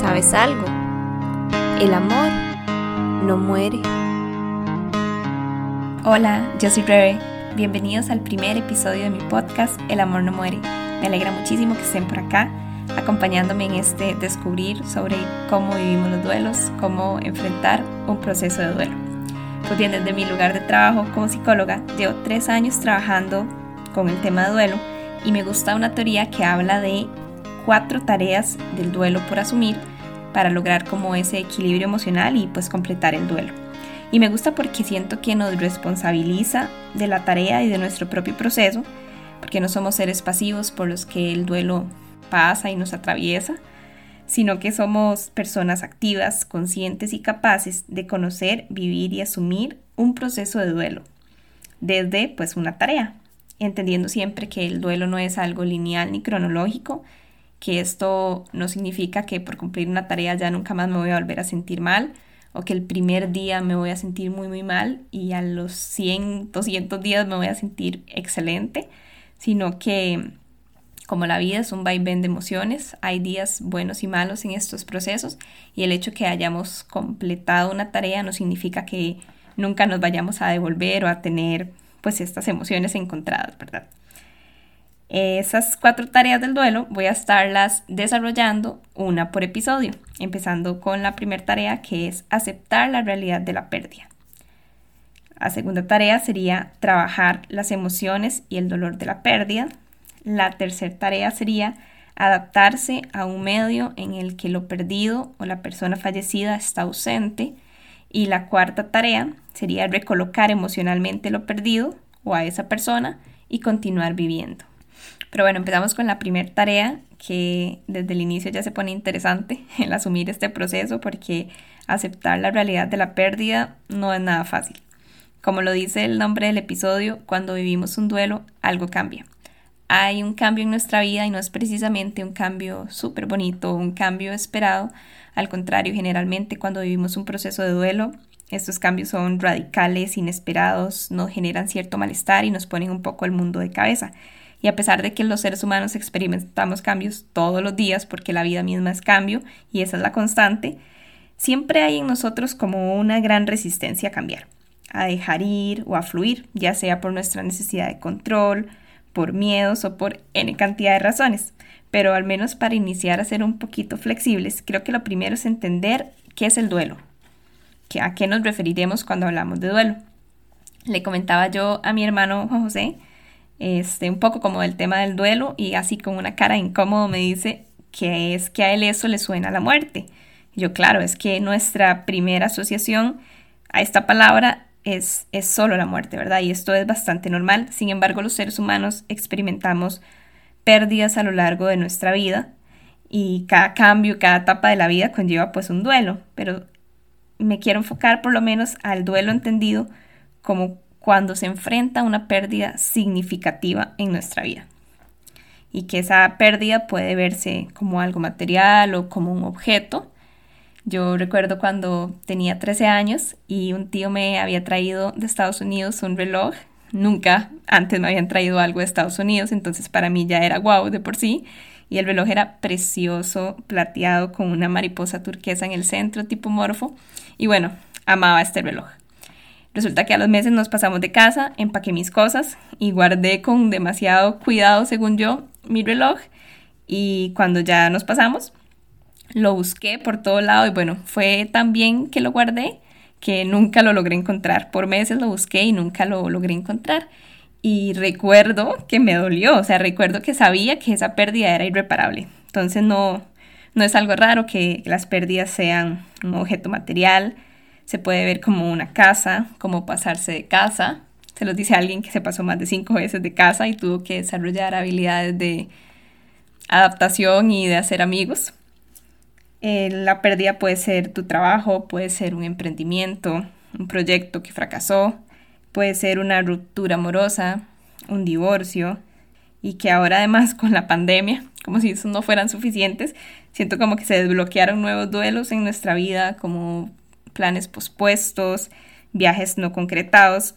¿Sabes algo? El amor no muere. Hola, yo soy Rebe. Bienvenidos al primer episodio de mi podcast El amor no muere. Me alegra muchísimo que estén por acá acompañándome en este descubrir sobre cómo vivimos los duelos, cómo enfrentar un proceso de duelo. Pues bien, desde mi lugar de trabajo como psicóloga, llevo tres años trabajando con el tema de duelo y me gusta una teoría que habla de cuatro tareas del duelo por asumir para lograr como ese equilibrio emocional y pues completar el duelo. Y me gusta porque siento que nos responsabiliza de la tarea y de nuestro propio proceso, porque no somos seres pasivos por los que el duelo pasa y nos atraviesa, sino que somos personas activas, conscientes y capaces de conocer, vivir y asumir un proceso de duelo, desde pues una tarea, entendiendo siempre que el duelo no es algo lineal ni cronológico, que esto no significa que por cumplir una tarea ya nunca más me voy a volver a sentir mal, o que el primer día me voy a sentir muy muy mal y a los 100, 200 días me voy a sentir excelente, sino que como la vida es un vaivén de emociones, hay días buenos y malos en estos procesos y el hecho que hayamos completado una tarea no significa que nunca nos vayamos a devolver o a tener pues estas emociones encontradas, ¿verdad? Esas cuatro tareas del duelo voy a estarlas desarrollando una por episodio, empezando con la primera tarea que es aceptar la realidad de la pérdida. La segunda tarea sería trabajar las emociones y el dolor de la pérdida. La tercera tarea sería adaptarse a un medio en el que lo perdido o la persona fallecida está ausente. Y la cuarta tarea sería recolocar emocionalmente lo perdido o a esa persona y continuar viviendo. Pero bueno, empezamos con la primera tarea que desde el inicio ya se pone interesante el asumir este proceso porque aceptar la realidad de la pérdida no es nada fácil. Como lo dice el nombre del episodio, cuando vivimos un duelo, algo cambia hay un cambio en nuestra vida y no es precisamente un cambio súper bonito, un cambio esperado. Al contrario, generalmente cuando vivimos un proceso de duelo, estos cambios son radicales, inesperados, nos generan cierto malestar y nos ponen un poco el mundo de cabeza. Y a pesar de que los seres humanos experimentamos cambios todos los días, porque la vida misma es cambio y esa es la constante, siempre hay en nosotros como una gran resistencia a cambiar, a dejar ir o a fluir, ya sea por nuestra necesidad de control, por miedos o por N cantidad de razones. Pero al menos para iniciar a ser un poquito flexibles, creo que lo primero es entender qué es el duelo, a qué nos referiremos cuando hablamos de duelo. Le comentaba yo a mi hermano Juan José, este, un poco como del tema del duelo y así con una cara incómodo me dice que es que a él eso le suena la muerte. Yo, claro, es que nuestra primera asociación a esta palabra es, solo la muerte, ¿verdad? Y esto es bastante normal. Sin embargo, los seres humanos experimentamos pérdidas a lo largo de nuestra vida y cada cambio, cada etapa de la vida conlleva pues un duelo, pero me quiero enfocar por lo menos al duelo entendido como cuando se enfrenta a una pérdida significativa en nuestra vida y que esa pérdida puede verse como algo material o como un objeto yo recuerdo cuando tenía 13 años y un tío me había traído de Estados Unidos un reloj. Nunca antes me habían traído algo de Estados Unidos, entonces para mí ya era guau de por sí. Y el reloj era precioso, plateado, con una mariposa turquesa en el centro, tipo morfo. Y bueno, amaba este reloj. Resulta que a los meses nos pasamos de casa, empaqué mis cosas y guardé con demasiado cuidado, según yo, mi reloj. Y cuando ya nos pasamos, lo busqué por todo lado y bueno, fue tan bien que lo guardé que nunca lo logré encontrar. Por meses lo busqué y nunca lo logré encontrar. Y recuerdo que me dolió, o sea, recuerdo que sabía que esa pérdida era irreparable. Entonces no, no es algo raro que las pérdidas sean un objeto material. Se puede ver como una casa, como pasarse de casa. Se los dice alguien que se pasó más de cinco veces de casa y tuvo que desarrollar habilidades de adaptación y de hacer amigos. Eh, la pérdida puede ser tu trabajo, puede ser un emprendimiento, un proyecto que fracasó, puede ser una ruptura amorosa, un divorcio, y que ahora además con la pandemia, como si esos no fueran suficientes, siento como que se desbloquearon nuevos duelos en nuestra vida, como planes pospuestos, viajes no concretados,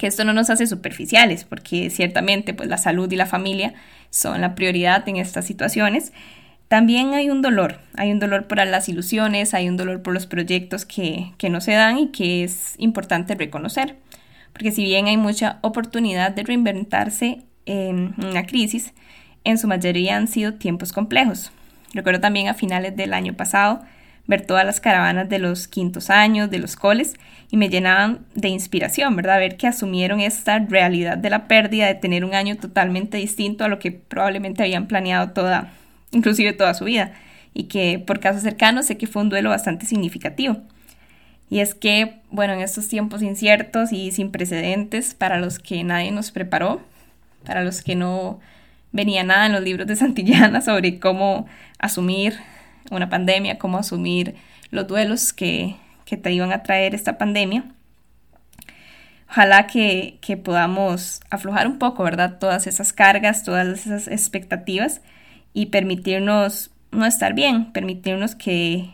que esto no nos hace superficiales, porque ciertamente pues la salud y la familia son la prioridad en estas situaciones, también hay un dolor, hay un dolor por las ilusiones, hay un dolor por los proyectos que, que no se dan y que es importante reconocer. Porque si bien hay mucha oportunidad de reinventarse en una crisis, en su mayoría han sido tiempos complejos. Recuerdo también a finales del año pasado ver todas las caravanas de los quintos años, de los coles, y me llenaban de inspiración, ¿verdad? Ver que asumieron esta realidad de la pérdida, de tener un año totalmente distinto a lo que probablemente habían planeado toda, inclusive toda su vida, y que por casos cercanos sé que fue un duelo bastante significativo. Y es que, bueno, en estos tiempos inciertos y sin precedentes, para los que nadie nos preparó, para los que no venía nada en los libros de Santillana sobre cómo asumir una pandemia, cómo asumir los duelos que, te iban a traer esta pandemia. Ojalá que, que, podamos aflojar un poco, ¿verdad? Todas esas cargas, todas esas expectativas y permitirnos no estar bien, permitirnos que,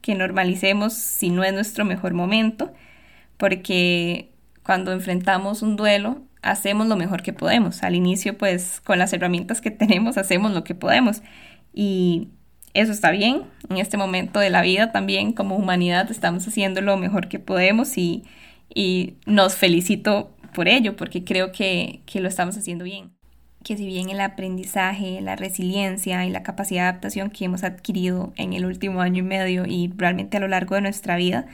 que normalicemos si no es nuestro mejor momento, porque cuando enfrentamos un duelo hacemos lo mejor que podemos. Al inicio, pues con las herramientas que tenemos hacemos lo que podemos y eso está bien. En este momento de la vida también como humanidad estamos haciendo lo mejor que podemos y, y nos felicito por ello porque creo que, que lo estamos haciendo bien que si bien el aprendizaje, la resiliencia y la capacidad de adaptación que hemos adquirido en el último año y medio y realmente a lo largo de nuestra vida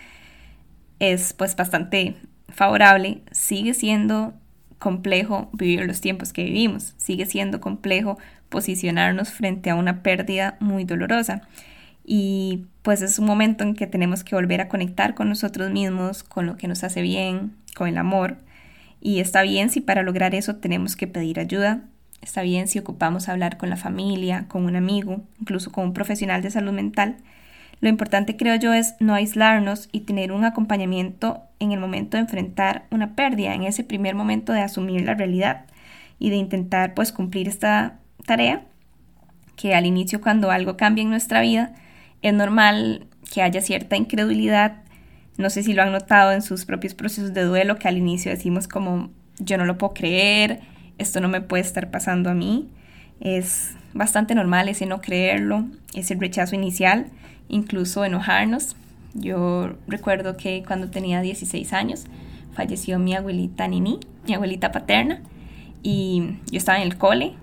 es pues bastante favorable, sigue siendo complejo vivir los tiempos que vivimos, sigue siendo complejo posicionarnos frente a una pérdida muy dolorosa. Y pues es un momento en que tenemos que volver a conectar con nosotros mismos, con lo que nos hace bien, con el amor. Y está bien si para lograr eso tenemos que pedir ayuda, está bien si ocupamos hablar con la familia, con un amigo, incluso con un profesional de salud mental. Lo importante creo yo es no aislarnos y tener un acompañamiento en el momento de enfrentar una pérdida, en ese primer momento de asumir la realidad y de intentar pues cumplir esta tarea que al inicio cuando algo cambia en nuestra vida es normal que haya cierta incredulidad. No sé si lo han notado en sus propios procesos de duelo que al inicio decimos como yo no lo puedo creer, esto no me puede estar pasando a mí. Es bastante normal ese no creerlo, ese rechazo inicial, incluso enojarnos. Yo recuerdo que cuando tenía 16 años falleció mi abuelita Nini, mi abuelita paterna, y yo estaba en el cole.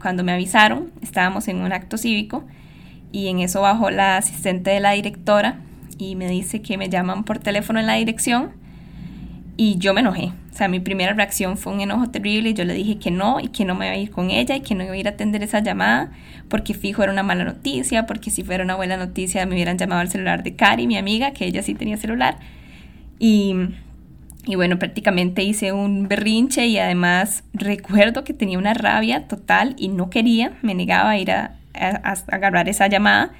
Cuando me avisaron, estábamos en un acto cívico y en eso bajó la asistente de la directora y me dice que me llaman por teléfono en la dirección y yo me enojé. O sea, mi primera reacción fue un enojo terrible yo le dije que no y que no me iba a ir con ella y que no iba a ir a atender esa llamada porque fijo era una mala noticia, porque si fuera una buena noticia me hubieran llamado al celular de Cari, mi amiga, que ella sí tenía celular. Y, y bueno, prácticamente hice un berrinche y además recuerdo que tenía una rabia total y no quería, me negaba a ir a, a, a agarrar esa llamada.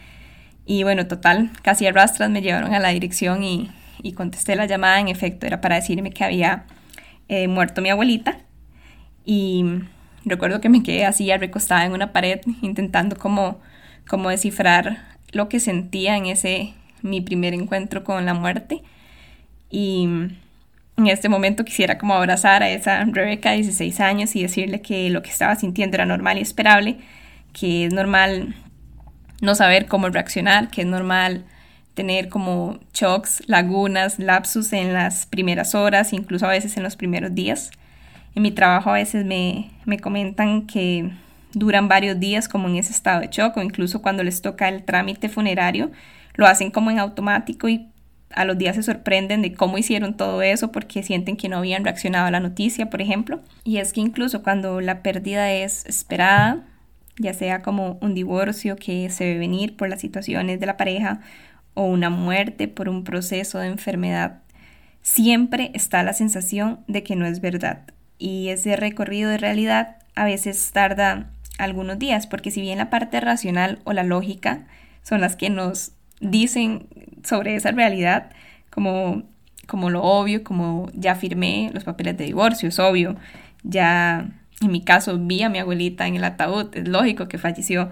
Y bueno, total, casi arrastras me llevaron a la dirección y, y contesté la llamada, en efecto era para decirme que había eh, muerto mi abuelita. Y recuerdo que me quedé así recostada en una pared intentando como, como descifrar lo que sentía en ese mi primer encuentro con la muerte. Y en este momento quisiera como abrazar a esa Rebeca de 16 años y decirle que lo que estaba sintiendo era normal y esperable, que es normal no saber cómo reaccionar, que es normal tener como shocks, lagunas, lapsus en las primeras horas, incluso a veces en los primeros días. En mi trabajo a veces me, me comentan que duran varios días como en ese estado de shock o incluso cuando les toca el trámite funerario, lo hacen como en automático y a los días se sorprenden de cómo hicieron todo eso porque sienten que no habían reaccionado a la noticia, por ejemplo. Y es que incluso cuando la pérdida es esperada, ya sea como un divorcio que se ve venir por las situaciones de la pareja o una muerte por un proceso de enfermedad, siempre está la sensación de que no es verdad. Y ese recorrido de realidad a veces tarda algunos días, porque si bien la parte racional o la lógica son las que nos dicen sobre esa realidad, como, como lo obvio, como ya firmé los papeles de divorcio, es obvio, ya en mi caso vi a mi abuelita en el ataúd, es lógico que falleció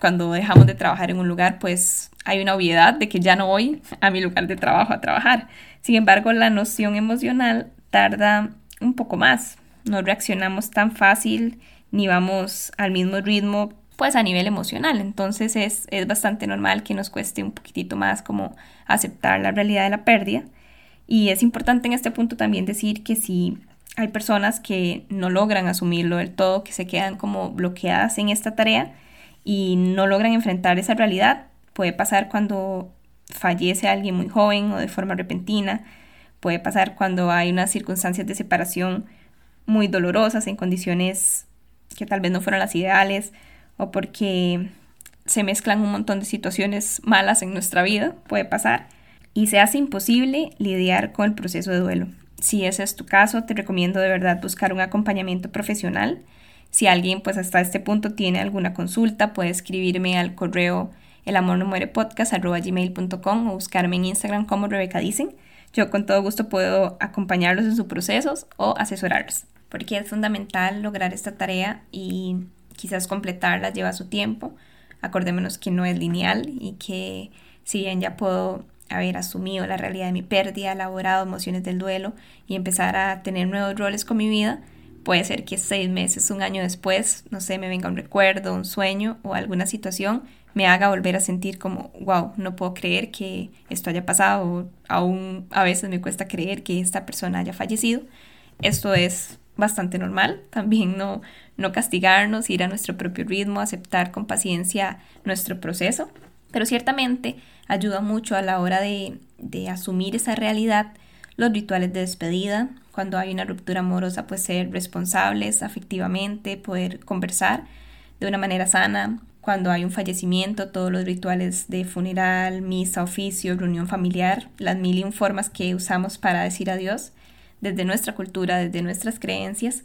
cuando dejamos de trabajar en un lugar, pues hay una obviedad de que ya no voy a mi lugar de trabajo a trabajar. Sin embargo, la noción emocional tarda un poco más. No reaccionamos tan fácil ni vamos al mismo ritmo pues a nivel emocional. Entonces es, es bastante normal que nos cueste un poquitito más como aceptar la realidad de la pérdida. Y es importante en este punto también decir que si hay personas que no logran asumirlo del todo, que se quedan como bloqueadas en esta tarea y no logran enfrentar esa realidad, puede pasar cuando fallece alguien muy joven o de forma repentina, puede pasar cuando hay unas circunstancias de separación muy dolorosas en condiciones que tal vez no fueron las ideales o porque se mezclan un montón de situaciones malas en nuestra vida, puede pasar, y se hace imposible lidiar con el proceso de duelo. Si ese es tu caso, te recomiendo de verdad buscar un acompañamiento profesional. Si alguien pues hasta este punto tiene alguna consulta, puede escribirme al correo el amor no muere podcast gmail.com o buscarme en Instagram como Rebeca Dicen. Yo con todo gusto puedo acompañarlos en sus procesos o asesorarlos, porque es fundamental lograr esta tarea y quizás completarla lleva su tiempo. Acordémonos que no es lineal y que si bien ya puedo haber asumido la realidad de mi pérdida, elaborado emociones del duelo y empezar a tener nuevos roles con mi vida, puede ser que seis meses, un año después, no sé, me venga un recuerdo, un sueño o alguna situación me haga volver a sentir como, wow, no puedo creer que esto haya pasado, o aún a veces me cuesta creer que esta persona haya fallecido. Esto es bastante normal, también no, no castigarnos, ir a nuestro propio ritmo, aceptar con paciencia nuestro proceso, pero ciertamente ayuda mucho a la hora de, de asumir esa realidad los rituales de despedida, cuando hay una ruptura amorosa, pues ser responsables afectivamente, poder conversar de una manera sana, cuando hay un fallecimiento, todos los rituales de funeral, misa, oficio, reunión familiar, las mil y un formas que usamos para decir adiós, desde nuestra cultura, desde nuestras creencias.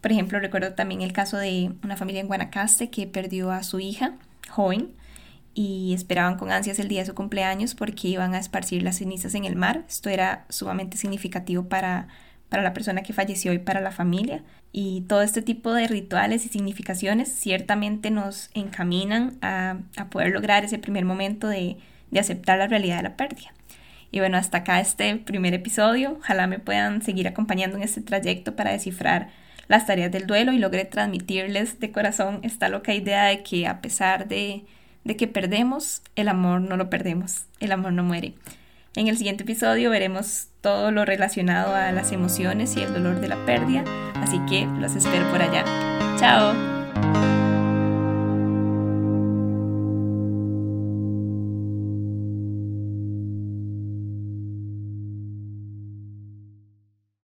Por ejemplo, recuerdo también el caso de una familia en Guanacaste que perdió a su hija, joven, y esperaban con ansias el día de su cumpleaños porque iban a esparcir las cenizas en el mar. Esto era sumamente significativo para, para la persona que falleció y para la familia. Y todo este tipo de rituales y significaciones ciertamente nos encaminan a, poder lograr ese primer momento de, de aceptar la realidad de la pérdida. Y bueno, hasta acá este primer episodio. Ojalá me puedan seguir acompañando en este trayecto para descifrar las tareas del duelo y logré transmitirles de corazón esta loca idea de que a pesar de, de que perdemos, el amor no lo perdemos, el amor no muere. En el siguiente episodio veremos todo lo relacionado a las emociones y el dolor de la pérdida, así que los espero por allá. ¡Chao!